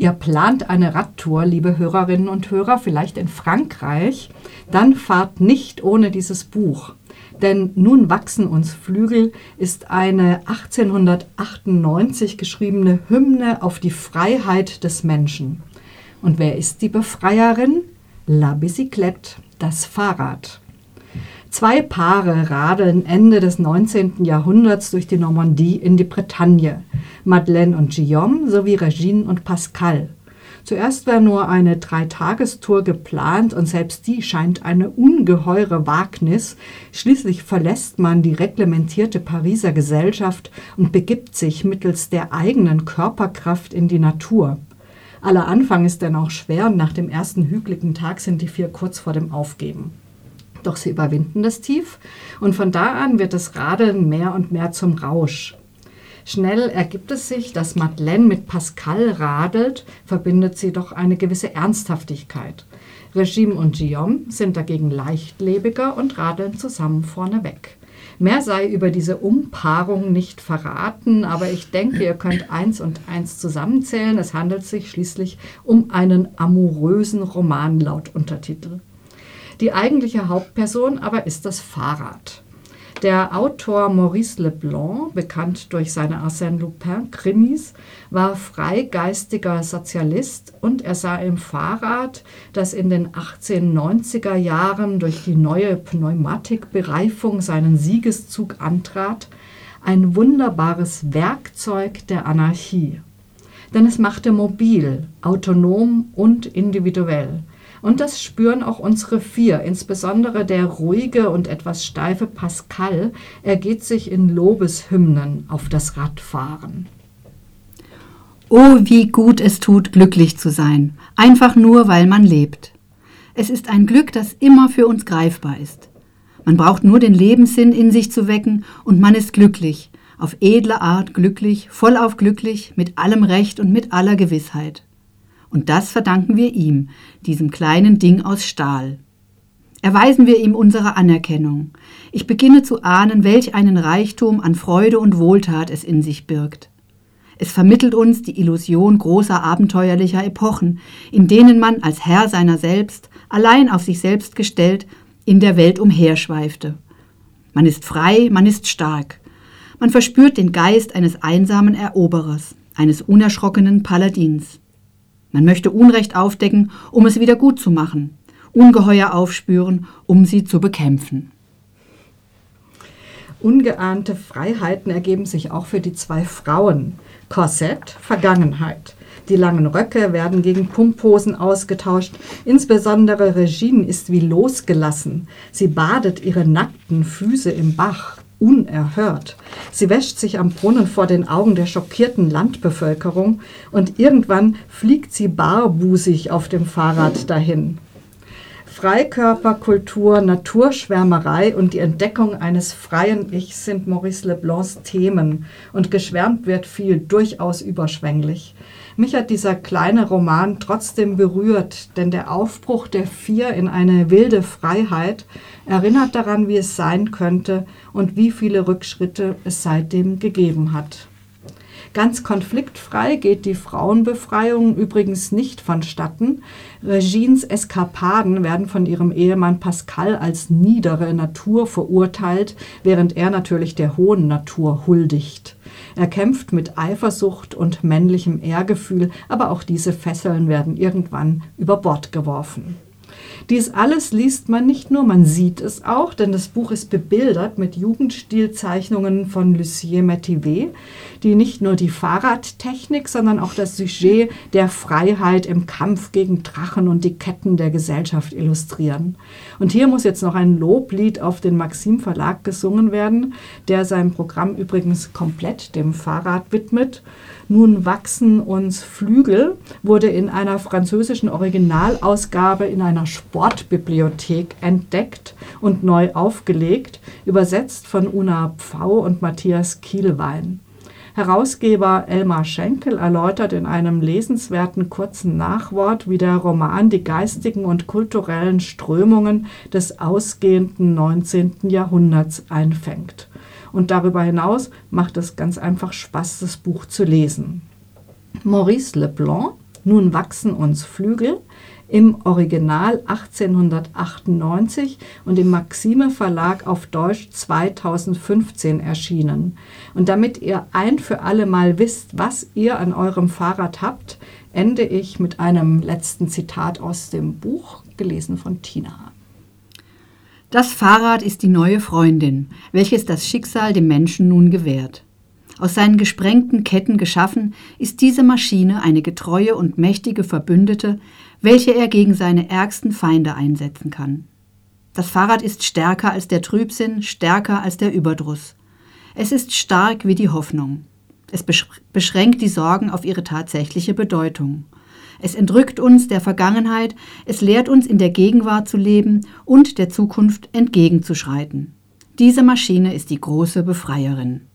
Ihr plant eine Radtour, liebe Hörerinnen und Hörer, vielleicht in Frankreich, dann fahrt nicht ohne dieses Buch. Denn Nun wachsen uns Flügel ist eine 1898 geschriebene Hymne auf die Freiheit des Menschen. Und wer ist die Befreierin? La Bicyclette, das Fahrrad. Zwei Paare radeln Ende des 19. Jahrhunderts durch die Normandie in die Bretagne. Madeleine und Guillaume sowie Regine und Pascal. Zuerst war nur eine Dreitagestour geplant und selbst die scheint eine ungeheure Wagnis. Schließlich verlässt man die reglementierte Pariser Gesellschaft und begibt sich mittels der eigenen Körperkraft in die Natur. Aller Anfang ist denn auch schwer und nach dem ersten hügeligen Tag sind die vier kurz vor dem Aufgeben. Doch sie überwinden das Tief und von da an wird das Radeln mehr und mehr zum Rausch. Schnell ergibt es sich, dass Madeleine mit Pascal radelt, verbindet sie doch eine gewisse Ernsthaftigkeit. Regime und Guillaume sind dagegen leichtlebiger und radeln zusammen vorneweg. Mehr sei über diese Umpaarung nicht verraten, aber ich denke, ihr könnt eins und eins zusammenzählen. Es handelt sich schließlich um einen amorösen Roman laut Untertitel. Die eigentliche Hauptperson aber ist das Fahrrad. Der Autor Maurice Leblanc, bekannt durch seine Arsène Lupin-Krimis, war freigeistiger Sozialist und er sah im Fahrrad, das in den 1890er Jahren durch die neue Pneumatikbereifung seinen Siegeszug antrat, ein wunderbares Werkzeug der Anarchie. Denn es machte mobil, autonom und individuell. Und das spüren auch unsere vier, insbesondere der ruhige und etwas steife Pascal ergeht sich in Lobeshymnen auf das Radfahren. Oh, wie gut es tut, glücklich zu sein, einfach nur, weil man lebt. Es ist ein Glück, das immer für uns greifbar ist. Man braucht nur den Lebenssinn in sich zu wecken und man ist glücklich, auf edle Art glücklich, vollauf glücklich, mit allem Recht und mit aller Gewissheit. Und das verdanken wir ihm, diesem kleinen Ding aus Stahl. Erweisen wir ihm unsere Anerkennung. Ich beginne zu ahnen, welch einen Reichtum an Freude und Wohltat es in sich birgt. Es vermittelt uns die Illusion großer abenteuerlicher Epochen, in denen man als Herr seiner selbst, allein auf sich selbst gestellt, in der Welt umherschweifte. Man ist frei, man ist stark. Man verspürt den Geist eines einsamen Eroberers, eines unerschrockenen Paladins. Man möchte Unrecht aufdecken, um es wieder gut zu machen, Ungeheuer aufspüren, um sie zu bekämpfen. Ungeahnte Freiheiten ergeben sich auch für die zwei Frauen. Korsett, Vergangenheit. Die langen Röcke werden gegen Pumphosen ausgetauscht. Insbesondere Regine ist wie losgelassen. Sie badet ihre nackten Füße im Bach unerhört. Sie wäscht sich am Brunnen vor den Augen der schockierten Landbevölkerung und irgendwann fliegt sie barbusig auf dem Fahrrad dahin. Freikörperkultur, Naturschwärmerei und die Entdeckung eines freien Ichs sind Maurice Leblancs Themen und geschwärmt wird viel, durchaus überschwänglich. Mich hat dieser kleine Roman trotzdem berührt, denn der Aufbruch der Vier in eine wilde Freiheit erinnert daran, wie es sein könnte und wie viele Rückschritte es seitdem gegeben hat. Ganz konfliktfrei geht die Frauenbefreiung übrigens nicht vonstatten. Regines Eskapaden werden von ihrem Ehemann Pascal als niedere Natur verurteilt, während er natürlich der hohen Natur huldigt. Er kämpft mit Eifersucht und männlichem Ehrgefühl, aber auch diese Fesseln werden irgendwann über Bord geworfen. Dies alles liest man nicht nur, man sieht es auch, denn das Buch ist bebildert mit Jugendstilzeichnungen von Lucien Metivet, die nicht nur die Fahrradtechnik, sondern auch das Sujet der Freiheit im Kampf gegen Drachen und die Ketten der Gesellschaft illustrieren. Und hier muss jetzt noch ein Loblied auf den Maxim Verlag gesungen werden, der sein Programm übrigens komplett dem Fahrrad widmet. Nun wachsen uns Flügel wurde in einer französischen Originalausgabe in einer Sportbibliothek entdeckt und neu aufgelegt, übersetzt von Una Pfau und Matthias Kielwein. Herausgeber Elmar Schenkel erläutert in einem lesenswerten kurzen Nachwort, wie der Roman die geistigen und kulturellen Strömungen des ausgehenden 19. Jahrhunderts einfängt. Und darüber hinaus macht es ganz einfach Spaß, das Buch zu lesen. Maurice Leblanc Nun wachsen uns Flügel im Original 1898 und im Maxime Verlag auf Deutsch 2015 erschienen. Und damit ihr ein für alle Mal wisst, was ihr an eurem Fahrrad habt, ende ich mit einem letzten Zitat aus dem Buch, gelesen von Tina. Das Fahrrad ist die neue Freundin, welches das Schicksal dem Menschen nun gewährt. Aus seinen gesprengten Ketten geschaffen, ist diese Maschine eine getreue und mächtige Verbündete, welche er gegen seine ärgsten Feinde einsetzen kann. Das Fahrrad ist stärker als der Trübsinn, stärker als der Überdruss. Es ist stark wie die Hoffnung. Es beschränkt die Sorgen auf ihre tatsächliche Bedeutung. Es entrückt uns der Vergangenheit, es lehrt uns in der Gegenwart zu leben und der Zukunft entgegenzuschreiten. Diese Maschine ist die große Befreierin.